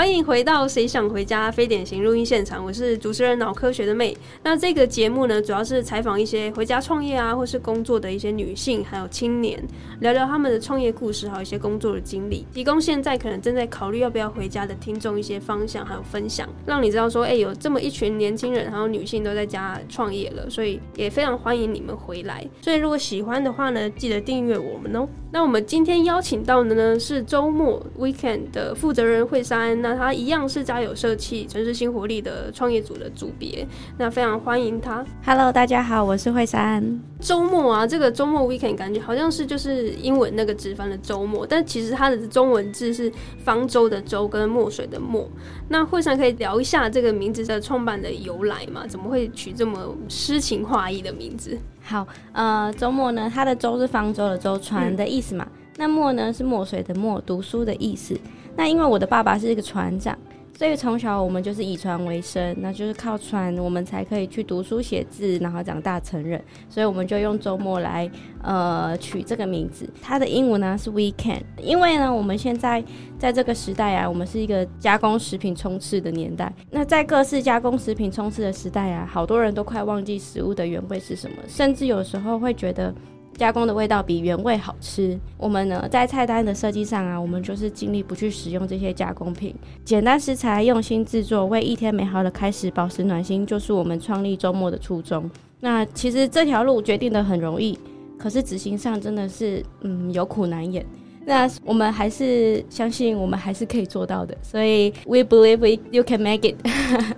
欢迎回到《谁想回家》非典型录音现场，我是主持人脑科学的妹。那这个节目呢，主要是采访一些回家创业啊，或是工作的一些女性，还有青年，聊聊他们的创业故事，还有一些工作的经历，提供现在可能正在考虑要不要回家的听众一些方向，还有分享，让你知道说，哎，有这么一群年轻人，还有女性都在家创业了，所以也非常欢迎你们回来。所以如果喜欢的话呢，记得订阅我们哦。那我们今天邀请到的呢是周末 Weekend 的负责人惠山，那他一样是家有社气城市新活力的创业组的组别，那非常欢迎他。Hello，大家好，我是惠山。周末啊，这个周末 Weekend 感觉好像是就是英文那个直翻的周末，但其实它的中文字是方舟的舟跟墨水的墨。那会上可以聊一下这个名字的创办的由来吗？怎么会取这么诗情画意的名字？好，呃，周末呢，它的舟是方舟的舟，船的意思嘛。那墨呢是墨水的墨，读书的意思。那因为我的爸爸是一个船长。所以从小我们就是以船为生，那就是靠船，我们才可以去读书写字，然后长大成人。所以我们就用周末来呃取这个名字。它的英文呢是 weekend，因为呢我们现在在这个时代啊，我们是一个加工食品充斥的年代。那在各式加工食品充斥的时代啊，好多人都快忘记食物的原味是什么，甚至有时候会觉得。加工的味道比原味好吃。我们呢，在菜单的设计上啊，我们就是尽力不去使用这些加工品，简单食材，用心制作，为一天美好的开始保持暖心，就是我们创立周末的初衷。那其实这条路决定的很容易，可是执行上真的是，嗯，有苦难言。那我们还是相信，我们还是可以做到的。所以，we believe we you can make it。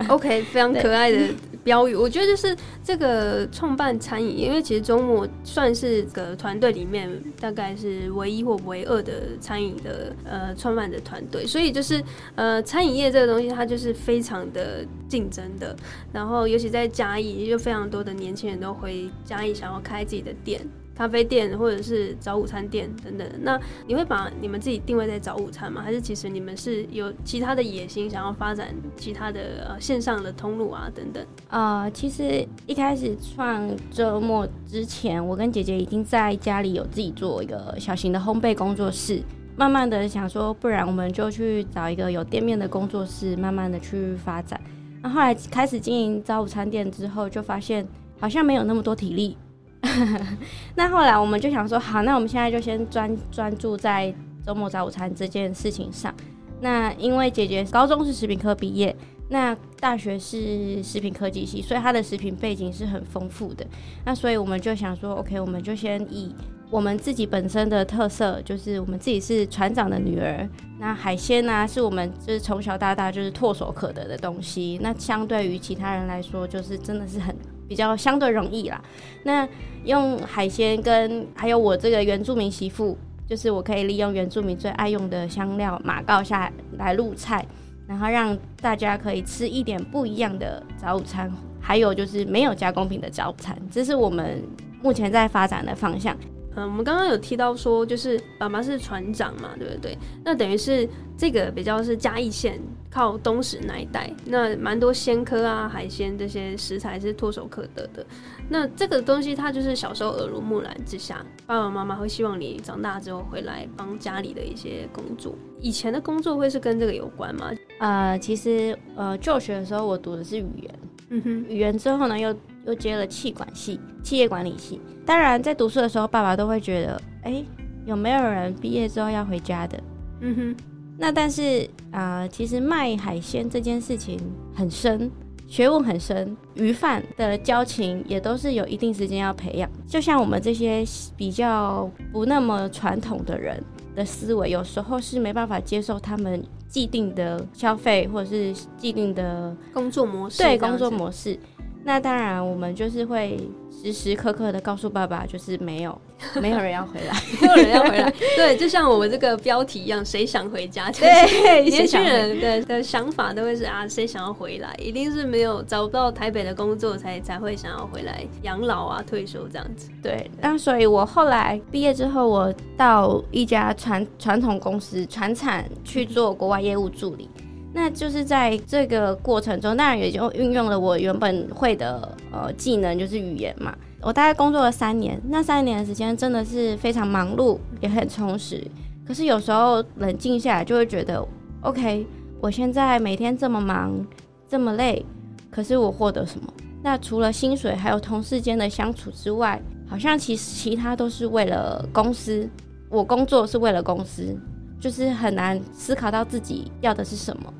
OK，非常可爱的。标语，我觉得就是这个创办餐饮，因为其实周末算是个团队里面大概是唯一或唯二的餐饮的呃创办的团队，所以就是呃餐饮业这个东西它就是非常的竞争的，然后尤其在嘉义，就非常多的年轻人都回嘉义想要开自己的店。咖啡店或者是早午餐店等等，那你会把你们自己定位在早午餐吗？还是其实你们是有其他的野心，想要发展其他的呃线上的通路啊等等？啊，其实一开始创周末之前，我跟姐姐已经在家里有自己做一个小型的烘焙工作室，慢慢的想说，不然我们就去找一个有店面的工作室，慢慢的去发展。那后来开始经营早午餐店之后，就发现好像没有那么多体力。那后来我们就想说，好，那我们现在就先专专注在周末早午餐这件事情上。那因为姐姐高中是食品科毕业，那大学是食品科技系，所以她的食品背景是很丰富的。那所以我们就想说，OK，我们就先以我们自己本身的特色，就是我们自己是船长的女儿。那海鲜呢，是我们就是从小到大就是唾手可得的东西。那相对于其他人来说，就是真的是很。比较相对容易啦。那用海鲜跟还有我这个原住民媳妇，就是我可以利用原住民最爱用的香料马告下来入菜，然后让大家可以吃一点不一样的早午餐，还有就是没有加工品的早午餐，这是我们目前在发展的方向。嗯，我们刚刚有提到说，就是爸爸是船长嘛，对不对？那等于是这个比较是嘉义县靠东石那一带，那蛮多鲜科啊、海鲜这些食材是唾手可得的。那这个东西，它就是小时候耳濡目染之下，爸爸妈妈会希望你长大之后回来帮家里的一些工作。以前的工作会是跟这个有关吗？呃，其实呃，就学的时候我读的是语言，嗯哼，语言之后呢又。又接了气管系、企业管理系。当然，在读书的时候，爸爸都会觉得，哎，有没有人毕业之后要回家的？嗯哼。那但是啊，其实卖海鲜这件事情很深，学问很深，鱼贩的交情也都是有一定时间要培养。就像我们这些比较不那么传统的人的思维，有时候是没办法接受他们既定的消费或者是既定的工作模式。对，工作模式。那当然，我们就是会时时刻刻的告诉爸爸，就是没有，没有人要回来，没有人要回来。对，就像我们这个标题一样，谁想回家？对，年轻人的的想法都会是啊，谁想要回来？一定是没有找不到台北的工作，才才会想要回来养老啊，退休这样子。对，那所以我后来毕业之后，我到一家传传统公司传产去做国外业务助理。那就是在这个过程中，当然也就运用了我原本会的呃技能，就是语言嘛。我大概工作了三年，那三年的时间真的是非常忙碌，也很充实。可是有时候冷静下来，就会觉得，OK，我现在每天这么忙，这么累，可是我获得什么？那除了薪水，还有同事间的相处之外，好像其实其他都是为了公司。我工作是为了公司，就是很难思考到自己要的是什么。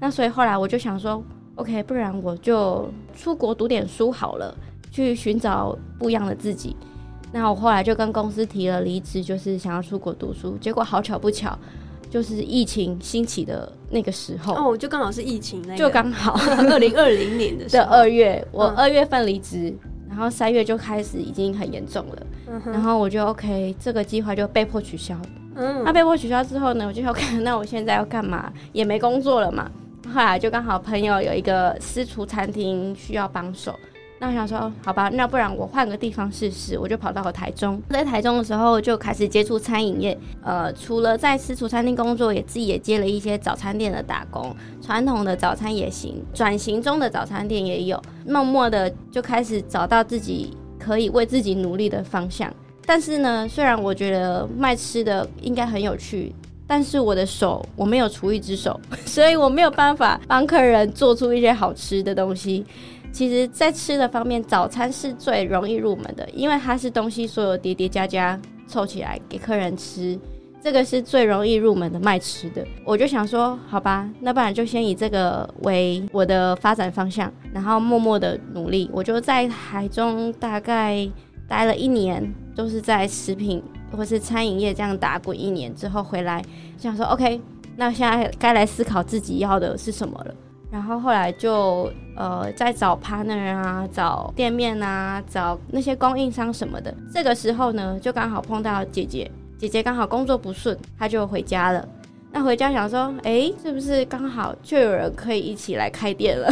那所以后来我就想说，OK，不然我就出国读点书好了，去寻找不一样的自己。那我后来就跟公司提了离职，就是想要出国读书。结果好巧不巧，就是疫情兴起的那个时候，哦，就刚好是疫情那，就刚好 二零二零年的的 二月，我二月份离职，然后三月就开始已经很严重了。然后我就 OK，这个计划就被迫取消。嗯，那被迫取消之后呢，我就 OK，那我现在要干嘛？也没工作了嘛。后来就刚好朋友有一个私厨餐厅需要帮手，那我想说，好吧，那不然我换个地方试试。我就跑到了台中，在台中的时候就开始接触餐饮业。呃，除了在私厨餐厅工作，也自己也接了一些早餐店的打工，传统的早餐也行，转型中的早餐店也有。默默的就开始找到自己。可以为自己努力的方向，但是呢，虽然我觉得卖吃的应该很有趣，但是我的手我没有厨艺之手，所以我没有办法帮客人做出一些好吃的东西。其实，在吃的方面，早餐是最容易入门的，因为它是东西所有叠叠加加凑起来给客人吃。这个是最容易入门的卖吃的，我就想说，好吧，那不然就先以这个为我的发展方向，然后默默的努力。我就在台中大概待了一年，都是在食品或是餐饮业这样打滚一年之后回来，想说 OK，那现在该来思考自己要的是什么了。然后后来就呃在找 partner 啊，找店面啊，找那些供应商什么的。这个时候呢，就刚好碰到姐姐。姐姐刚好工作不顺，她就回家了。那回家想说，哎，是不是刚好就有人可以一起来开店了？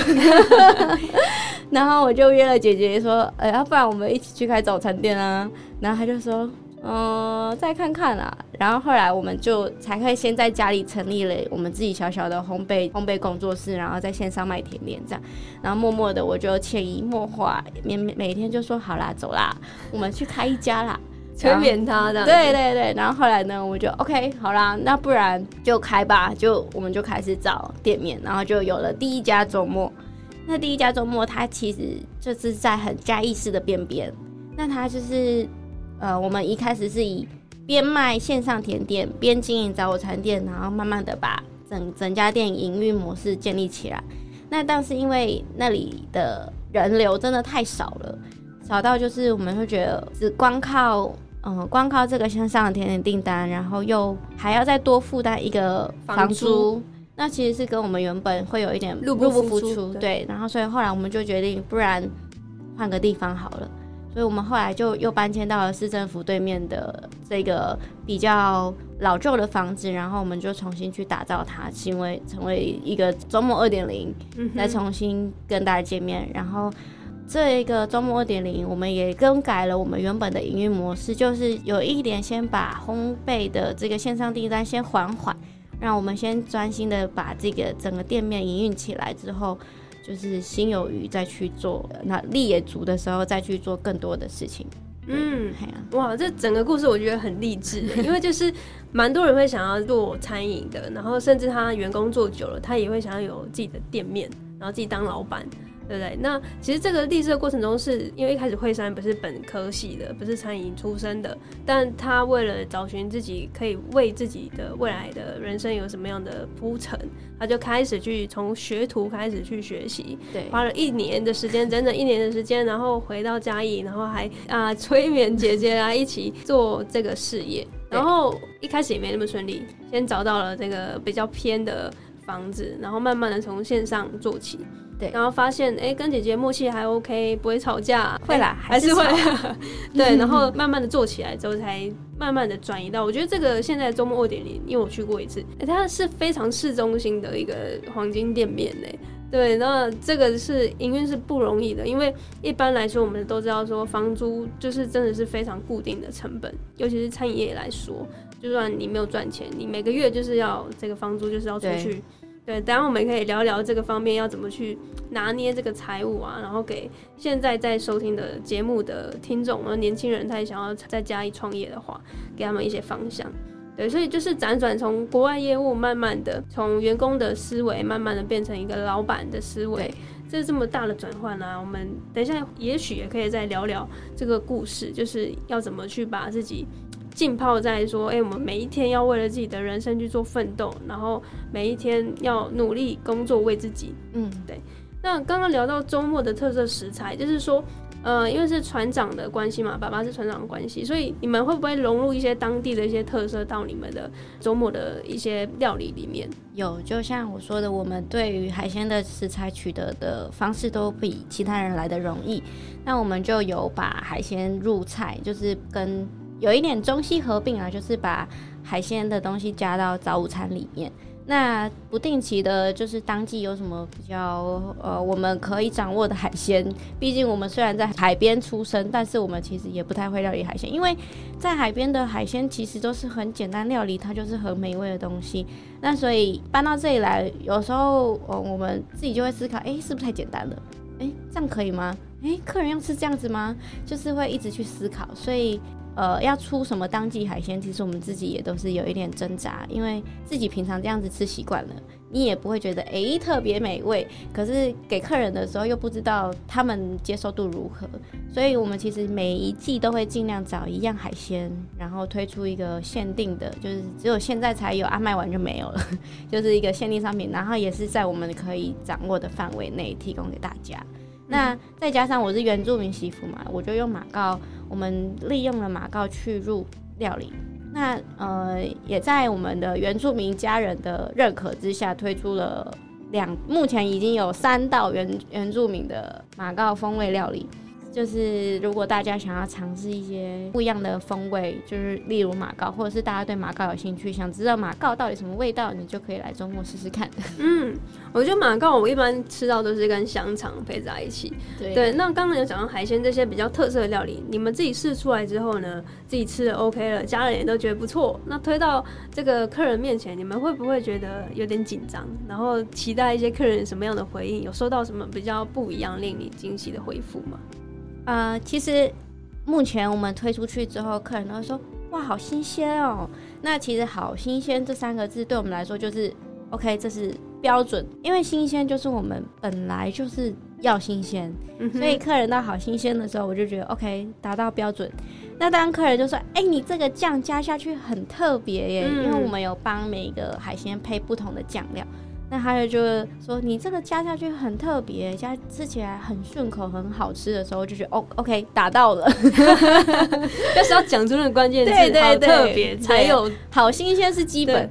然后我就约了姐姐说，哎，要不然我们一起去开早餐店啊？然后她就说，嗯，再看看啦。然后后来我们就才可以先在家里成立了我们自己小小的烘焙烘焙工作室，然后在线上卖甜点这样。然后默默的我就潜移默化，每每天就说好啦，走啦，我们去开一家啦。催眠他的，对对对，然后后来呢，我就 OK 好啦，那不然就开吧，就我们就开始找店面，然后就有了第一家周末。那第一家周末，它其实就是在很嘉义市的边边。那它就是呃，我们一开始是以边卖线上甜点，边经营早午餐店，然后慢慢的把整整家店营运模式建立起来。那但是因为那里的人流真的太少了，少到就是我们会觉得只光靠。嗯，光靠这个线上的甜点订单，然后又还要再多负担一个房租，那其实是跟我们原本会有一点入不敷出。对，然后所以后来我们就决定，不然换个地方好了。所以我们后来就又搬迁到了市政府对面的这个比较老旧的房子，然后我们就重新去打造它，成为成为一个周末二点零，再重新跟大家见面，然后。这一个周末二点零，我们也更改了我们原本的营运模式，就是有一点先把烘焙的这个线上订单先缓缓，让我们先专心的把这个整个店面营运起来之后，就是心有余再去做，那力也足的时候再去做更多的事情。嗯，哇，这整个故事我觉得很励志，因为就是蛮多人会想要做餐饮的，然后甚至他员工做久了，他也会想要有自己的店面，然后自己当老板。对不对？那其实这个励志的过程中，是因为一开始惠山不是本科系的，不是餐饮出身的，但他为了找寻自己可以为自己的未来的人生有什么样的铺陈，他就开始去从学徒开始去学习，对，花了一年的时间，整整一年的时间，然后回到嘉义，然后还啊催眠姐姐啊一起做这个事业，然后一开始也没那么顺利，先找到了这个比较偏的房子，然后慢慢的从线上做起。对，然后发现哎，跟姐姐默契还 OK，不会吵架，会啦，还是会。对，然后慢慢的做起来之后，才慢慢的转移到，我觉得这个现在周末二点零，因为我去过一次，哎，它是非常市中心的一个黄金店面呢。对，那这个是营运是不容易的，因为一般来说我们都知道说房租就是真的是非常固定的成本，尤其是餐饮业来说，就算你没有赚钱，你每个月就是要这个房租就是要出去。对，等下我们可以聊聊这个方面要怎么去拿捏这个财务啊，然后给现在在收听的节目的听众，呃，年轻人他也想要在家里创业的话，给他们一些方向。对，所以就是辗转从国外业务，慢慢的从员工的思维，慢慢的变成一个老板的思维，这这么大的转换啊！我们等一下也许也可以再聊聊这个故事，就是要怎么去把自己浸泡在说，哎，我们每一天要为了自己的人生去做奋斗，然后每一天要努力工作为自己。嗯，对。那刚刚聊到周末的特色食材，就是说。呃，因为是船长的关系嘛，爸爸是船长的关系，所以你们会不会融入一些当地的一些特色到你们的周末的一些料理里面？有，就像我说的，我们对于海鲜的食材取得的方式都比其他人来的容易，那我们就有把海鲜入菜，就是跟有一点中西合并啊，就是把海鲜的东西加到早午餐里面。那不定期的，就是当季有什么比较呃，我们可以掌握的海鲜。毕竟我们虽然在海边出生，但是我们其实也不太会料理海鲜，因为在海边的海鲜其实都是很简单料理，它就是很美味的东西。那所以搬到这里来，有时候呃，我们自己就会思考，哎，是不是太简单了？哎，这样可以吗？哎，客人要吃这样子吗？就是会一直去思考，所以。呃，要出什么当季海鲜，其实我们自己也都是有一点挣扎，因为自己平常这样子吃习惯了，你也不会觉得诶特别美味。可是给客人的时候又不知道他们接受度如何，所以我们其实每一季都会尽量找一样海鲜，然后推出一个限定的，就是只有现在才有，啊卖完就没有了，就是一个限定商品，然后也是在我们可以掌握的范围内提供给大家。那再加上我是原住民媳妇嘛，我就用马告，我们利用了马告去入料理。那呃，也在我们的原住民家人的认可之下，推出了两，目前已经有三道原原住民的马告风味料理。就是如果大家想要尝试一些不一样的风味，就是例如马告，或者是大家对马告有兴趣，想知道马告到底什么味道，你就可以来周末试试看。嗯，我觉得马告我一般吃到都是跟香肠配在一起。对，那刚刚有讲到海鲜这些比较特色的料理，你们自己试出来之后呢，自己吃的 OK 了，家人也都觉得不错。那推到这个客人面前，你们会不会觉得有点紧张？然后期待一些客人什么样的回应？有收到什么比较不一样、令你惊喜的回复吗？呃，其实目前我们推出去之后，客人都说哇，好新鲜哦。那其实“好新鲜”这三个字对我们来说就是 OK，这是标准，因为新鲜就是我们本来就是要新鲜，所以客人到好新鲜的时候，我就觉得 OK，达到标准。那当客人就说：“哎，你这个酱加下去很特别耶，因为我们有帮每一个海鲜配不同的酱料。”那还有就是说，你这个加下去很特别，加吃起来很顺口、很好吃的时候，就觉得哦，OK，打到了。但是要讲出那个关键字，好特别才有好新鲜是基本。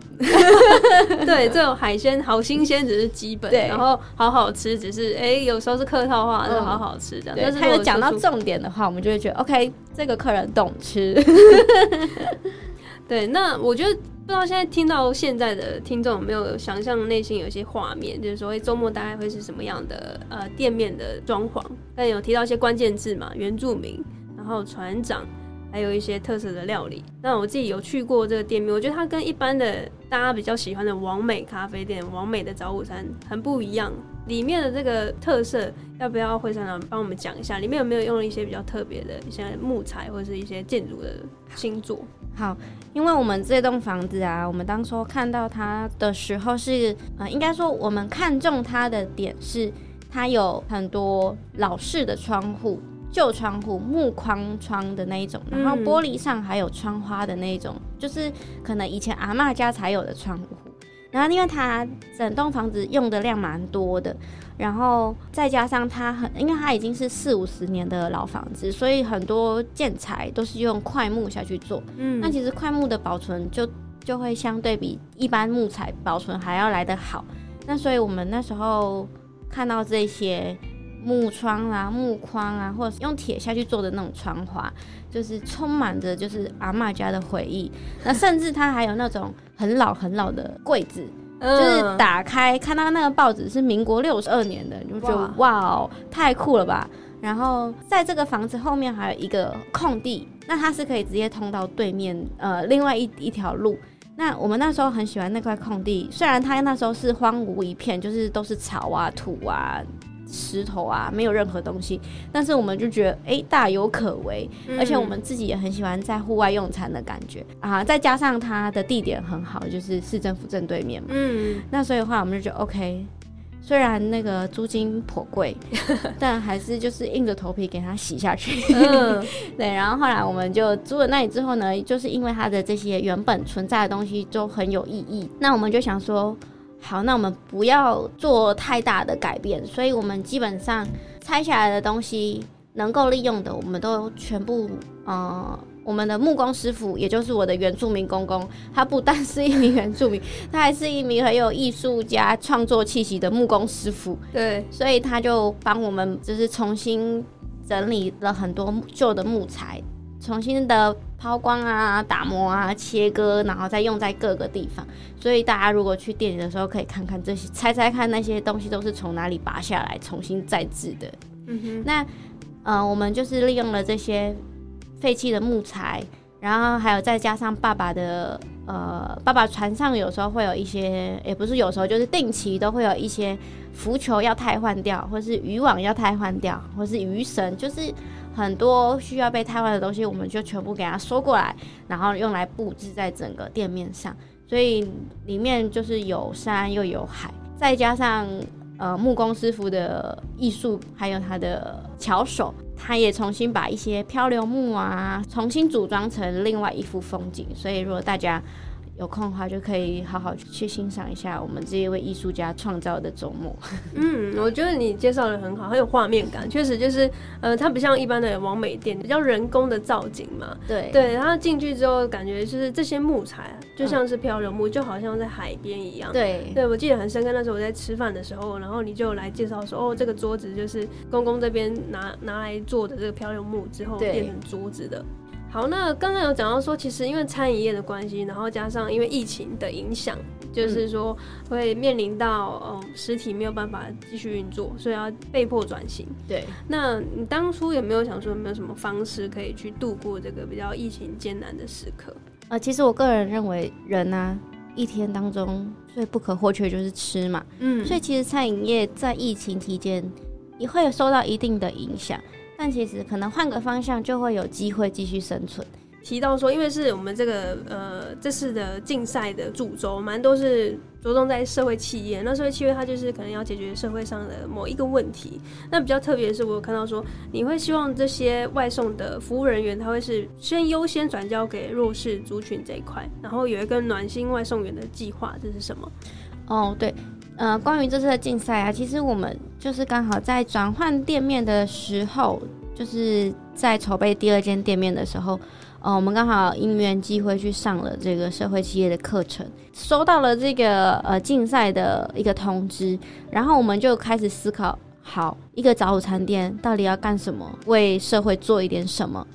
对，这种海鲜好新鲜只是基本，然后好好吃只是哎，有时候是客套话，是好好吃这样。但是他有讲到重点的话，我们就会觉得 OK，这个客人懂吃。对，那我觉得。不知道现在听到现在的听众有没有想象内心有一些画面，就是说，哎，周末大概会是什么样的呃店面的装潢？但有提到一些关键字嘛，原住民，然后船长，还有一些特色的料理。那我自己有去过这个店面，我觉得它跟一般的大家比较喜欢的王美咖啡店、王美的早午餐很不一样。里面的这个特色，要不要会上长帮我们讲一下？里面有没有用了一些比较特别的一些木材或者是一些建筑的星座？好，因为我们这栋房子啊，我们当初看到它的时候是，呃，应该说我们看中它的点是，它有很多老式的窗户，旧窗户，木框窗的那一种，然后玻璃上还有窗花的那一种，就是可能以前阿妈家才有的窗户。然后因为它整栋房子用的量蛮多的。然后再加上它很，因为它已经是四五十年的老房子，所以很多建材都是用块木下去做。嗯，那其实块木的保存就就会相对比一般木材保存还要来得好。那所以我们那时候看到这些木窗啊、木框啊，或者用铁下去做的那种窗花，就是充满着就是阿妈家的回忆。那甚至它还有那种很老很老的柜子。就是打开看到那个报纸是民国六十二年的，你就觉得哇哦，太酷了吧！然后在这个房子后面还有一个空地，那它是可以直接通到对面呃另外一一条路。那我们那时候很喜欢那块空地，虽然它那时候是荒芜一片，就是都是草啊土啊。石头啊，没有任何东西，但是我们就觉得哎大有可为，而且我们自己也很喜欢在户外用餐的感觉。啊，再加上它的地点很好，就是市政府正对面嘛，嗯，那所以的话我们就觉得 OK。虽然那个租金颇贵，但还是就是硬着头皮给它洗下去。对，然后后来我们就租了那里之后呢，就是因为它的这些原本存在的东西都很有意义，那我们就想说，好，那我们不要做太大的改变，所以我们基本上拆下来的东西能够利用的，我们都全部呃。我们的木工师傅，也就是我的原住民公公，他不但 是一名原住民，他还是一名很有艺术家创作气息的木工师傅。对，所以他就帮我们就是重新整理了很多旧的木材，重新的抛光啊、打磨啊、切割，然后再用在各个地方。所以大家如果去店里的时候，可以看看这些，猜猜看那些东西都是从哪里拔下来重新再制的。嗯哼，那呃，我们就是利用了这些。废弃的木材，然后还有再加上爸爸的呃，爸爸船上有时候会有一些，也不是有时候，就是定期都会有一些浮球要汰换掉，或是渔网要汰换掉，或是鱼绳，就是很多需要被汰换的东西，我们就全部给它收过来，然后用来布置在整个店面上。所以里面就是有山又有海，再加上呃木工师傅的艺术，还有他的巧手。他也重新把一些漂流木啊，重新组装成另外一幅风景。所以，如果大家有空的话，就可以好好去欣赏一下我们这一位艺术家创造的周末。嗯，我觉得你介绍的很好，很有画面感。确实，就是呃，它不像一般的完美店，比较人工的造景嘛。对对，然后进去之后，感觉就是这些木材就像是漂流木，就好像在海边一样。对对，我记得很深刻。那时候我在吃饭的时候，然后你就来介绍说，哦，这个桌子就是公公这边拿拿来做的这个漂流木之后变成桌子的。好，那刚刚有讲到说，其实因为餐饮业的关系，然后加上因为疫情的影响，就是说会面临到嗯实体没有办法继续运作，所以要被迫转型。对，那你当初有没有想说有没有什么方式可以去度过这个比较疫情艰难的时刻？呃，其实我个人认为，人呢一天当中最不可或缺就是吃嘛，嗯，所以其实餐饮业在疫情期间也会受到一定的影响。但其实可能换个方向就会有机会继续生存。提到说，因为是我们这个呃这次的竞赛的主轴，蛮多是着重在社会企业。那社会企业它就是可能要解决社会上的某一个问题。那比较特别的是，我有看到说，你会希望这些外送的服务人员，他会是先优先转交给弱势族群这一块，然后有一个暖心外送员的计划，这是什么？哦，对。呃，关于这次的竞赛啊，其实我们就是刚好在转换店面的时候，就是在筹备第二间店面的时候，呃，我们刚好因缘机会去上了这个社会企业的课程，收到了这个呃竞赛的一个通知，然后我们就开始思考，好，一个早午餐店到底要干什么，为社会做一点什么。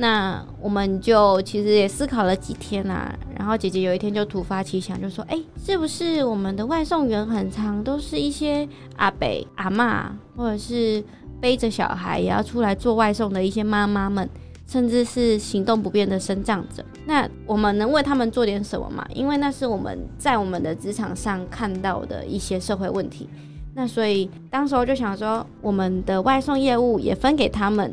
那我们就其实也思考了几天啦，然后姐姐有一天就突发奇想，就说：“哎，是不是我们的外送员很长都是一些阿伯、阿妈，或者是背着小孩也要出来做外送的一些妈妈们，甚至是行动不便的生长者？那我们能为他们做点什么吗？因为那是我们在我们的职场上看到的一些社会问题。那所以当时候就想说，我们的外送业务也分给他们。”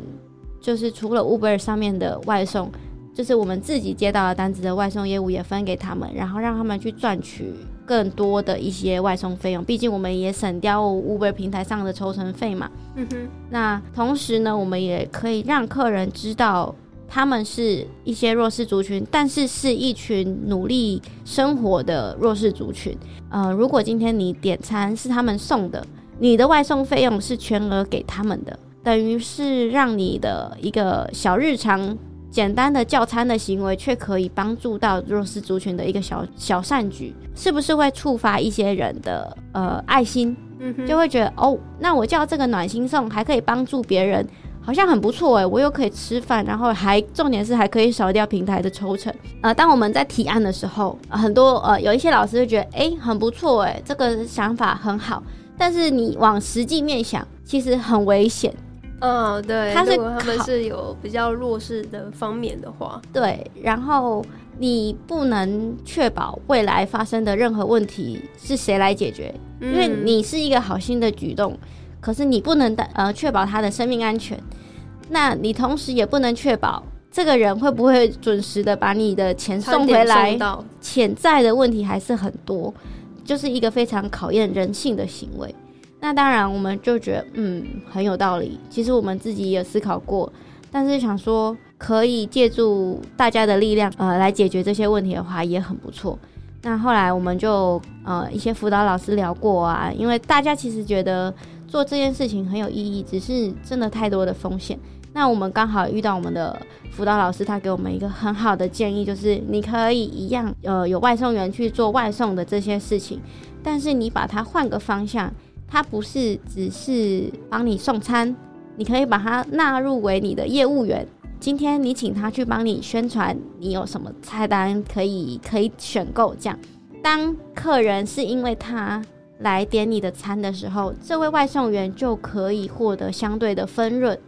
就是除了 Uber 上面的外送，就是我们自己接到的单子的外送业务也分给他们，然后让他们去赚取更多的一些外送费用。毕竟我们也省掉 Uber 平台上的抽成费嘛。嗯哼。那同时呢，我们也可以让客人知道他们是一些弱势族群，但是是一群努力生活的弱势族群。呃，如果今天你点餐是他们送的，你的外送费用是全额给他们的。等于是让你的一个小日常简单的叫餐的行为，却可以帮助到弱势族群的一个小小善举，是不是会触发一些人的呃爱心？嗯，就会觉得哦，那我叫这个暖心送还可以帮助别人，好像很不错诶，我又可以吃饭，然后还重点是还可以少掉平台的抽成。呃，当我们在提案的时候，很多呃有一些老师就觉得哎很不错诶，这个想法很好，但是你往实际面想，其实很危险。嗯，对，他是他们是有比较弱势的方面的话，对，然后你不能确保未来发生的任何问题是谁来解决，因为你是一个好心的举动，可是你不能的呃确保他的生命安全，那你同时也不能确保这个人会不会准时的把你的钱送回来，潜在的问题还是很多，就是一个非常考验人性的行为。那当然，我们就觉得嗯很有道理。其实我们自己也思考过，但是想说可以借助大家的力量呃来解决这些问题的话，也很不错。那后来我们就呃一些辅导老师聊过啊，因为大家其实觉得做这件事情很有意义，只是真的太多的风险。那我们刚好遇到我们的辅导老师，他给我们一个很好的建议，就是你可以一样呃有外送员去做外送的这些事情，但是你把它换个方向，它不是只是帮你送餐，你可以把它纳入为你的业务员。今天你请他去帮你宣传，你有什么菜单可以可以选购？这样，当客人是因为他来点你的餐的时候，这位外送员就可以获得相对的分润。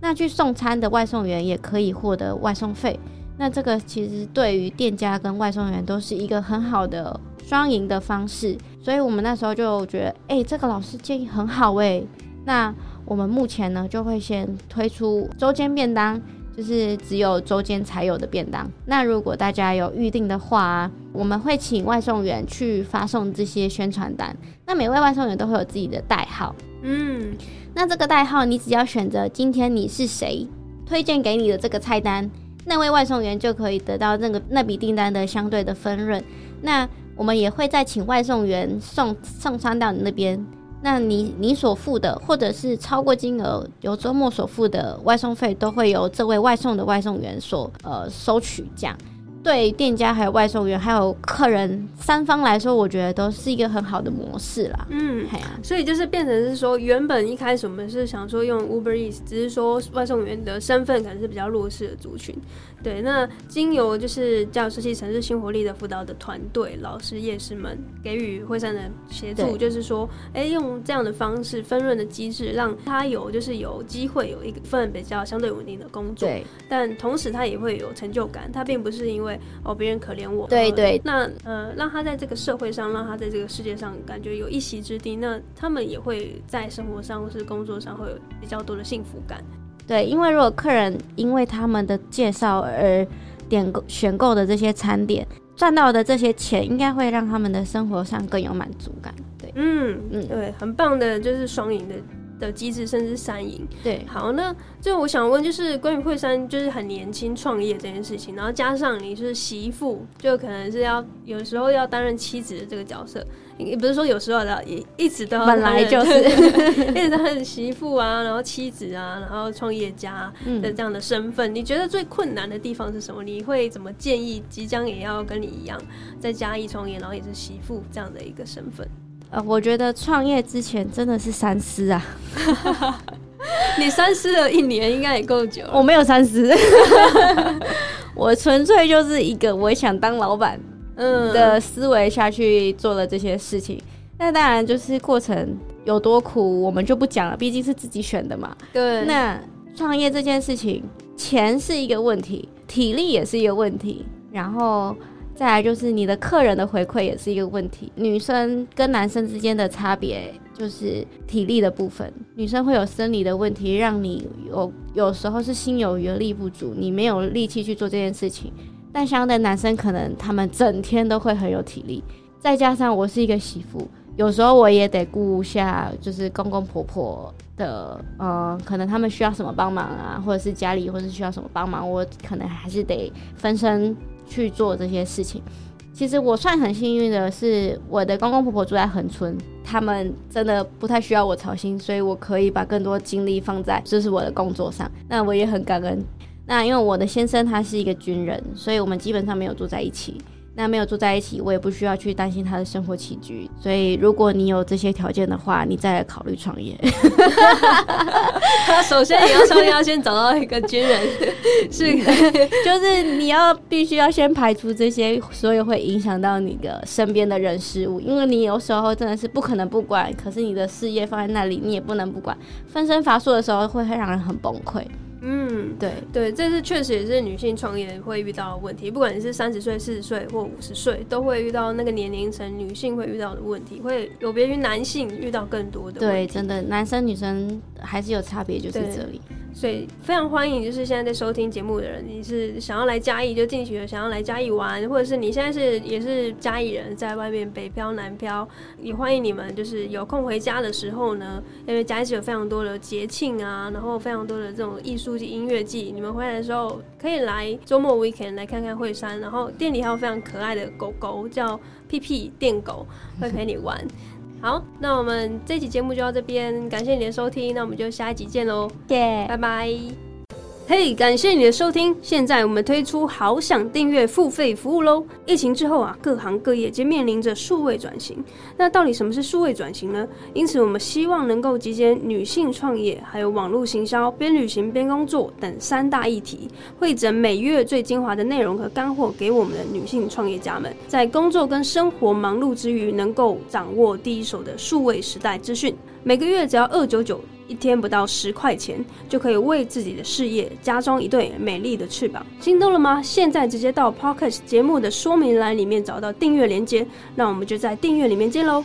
那去送餐的外送员也可以获得外送费。那这个其实对于店家跟外送员都是一个很好的双赢的方式。所以我们那时候就觉得，哎，这个老师建议很好哎。那我们目前呢，就会先推出周间便当。就是只有周间才有的便当。那如果大家有预定的话，我们会请外送员去发送这些宣传单。那每位外送员都会有自己的代号。嗯，那这个代号你只要选择今天你是谁推荐给你的这个菜单，那位外送员就可以得到那个那笔订单的相对的分润。那我们也会再请外送员送送餐到你那边。那你你所付的，或者是超过金额由周末所付的外送费，都会由这位外送的外送员所呃收取。这样对店家、还有外送员、还有客人三方来说，我觉得都是一个很好的模式啦。嗯，啊所以就是变成是说，原本一开始我们是想说用 Uber Eats，只是说外送员的身份可能是比较弱势的族群。对，那经由就是教师系城市新活力的辅导的团队、老师、夜师们给予惠善的协助，就是说，哎，用这样的方式分润的机制，让他有就是有机会有一份比较相对稳定的工作，对，但同时他也会有成就感，他并不是因为哦别人可怜我，对对，那呃让他在这个社会上，让他在这个世界上感觉有一席之地，那他们也会在生活上或是工作上会有比较多的幸福感。对，因为如果客人因为他们的介绍而点购选购的这些餐点，赚到的这些钱，应该会让他们的生活上更有满足感。对，嗯嗯，对，很棒的，就是双赢的的机制，甚至三赢。对，好，那就我想问，就是关于惠山就是很年轻创业这件事情，然后加上你是媳妇，就可能是要有时候要担任妻子的这个角色。也不是说有时候的，也一直都本来就是 一直都是媳妇啊，然后妻子啊，然后创业家的这样的身份。你觉得最困难的地方是什么？你会怎么建议即将也要跟你一样在嘉义创业，然后也是媳妇这样的一个身份？呃，我觉得创业之前真的是三思啊。你三思了一年，应该也够久。我没有三思，我纯粹就是一个我想当老板。嗯的思维下去做了这些事情，那当然就是过程有多苦，我们就不讲了，毕竟是自己选的嘛。对，那创业这件事情，钱是一个问题，体力也是一个问题，然后再来就是你的客人的回馈也是一个问题。女生跟男生之间的差别就是体力的部分，女生会有生理的问题，让你有有时候是心有余而力不足，你没有力气去做这件事情。但相对男生，可能他们整天都会很有体力，再加上我是一个媳妇，有时候我也得顾下，就是公公婆婆的，呃，可能他们需要什么帮忙啊，或者是家里或者是需要什么帮忙，我可能还是得分身去做这些事情。其实我算很幸运的是，我的公公婆婆住在横村，他们真的不太需要我操心，所以我可以把更多精力放在就是我的工作上。那我也很感恩。那因为我的先生他是一个军人，所以我们基本上没有住在一起。那没有住在一起，我也不需要去担心他的生活起居。所以如果你有这些条件的话，你再来考虑创业。他 首先你要创业，要先找到一个军人，是，就是你要必须要先排除这些所有会影响到你的身边的人事物，因为你有时候真的是不可能不管，可是你的事业放在那里，你也不能不管，分身乏术的时候会让人很崩溃。嗯，对对，这是确实也是女性创业会遇到的问题，不管你是三十岁、四十岁或五十岁，都会遇到那个年龄层女性会遇到的问题，会有别于男性遇到更多的。对，真的，男生女生还是有差别，就是这里。所以非常欢迎，就是现在在收听节目的人，你是想要来嘉义就进去的，想要来嘉义玩，或者是你现在是也是嘉义人，在外面北漂南漂，也欢迎你们，就是有空回家的时候呢，因为嘉义有非常多的节庆啊，然后非常多的这种艺术季、音乐季，你们回来的时候可以来周末 weekend 来看看惠山，然后店里还有非常可爱的狗狗叫屁屁电狗，会陪你玩。好，那我们这期节目就到这边，感谢你的收听，那我们就下一集见喽，耶，拜拜。嘿，感谢你的收听。现在我们推出好想订阅付费服务喽。疫情之后啊，各行各业皆面临着数位转型。那到底什么是数位转型呢？因此，我们希望能够集结女性创业、还有网络行销、边旅行边工作等三大议题，汇整每月最精华的内容和干货，给我们的女性创业家们，在工作跟生活忙碌之余，能够掌握第一手的数位时代资讯。每个月只要二九九。一天不到十块钱，就可以为自己的事业加装一对美丽的翅膀。心动了吗？现在直接到 Pocket 节目的说明栏里面找到订阅链接，那我们就在订阅里面见喽。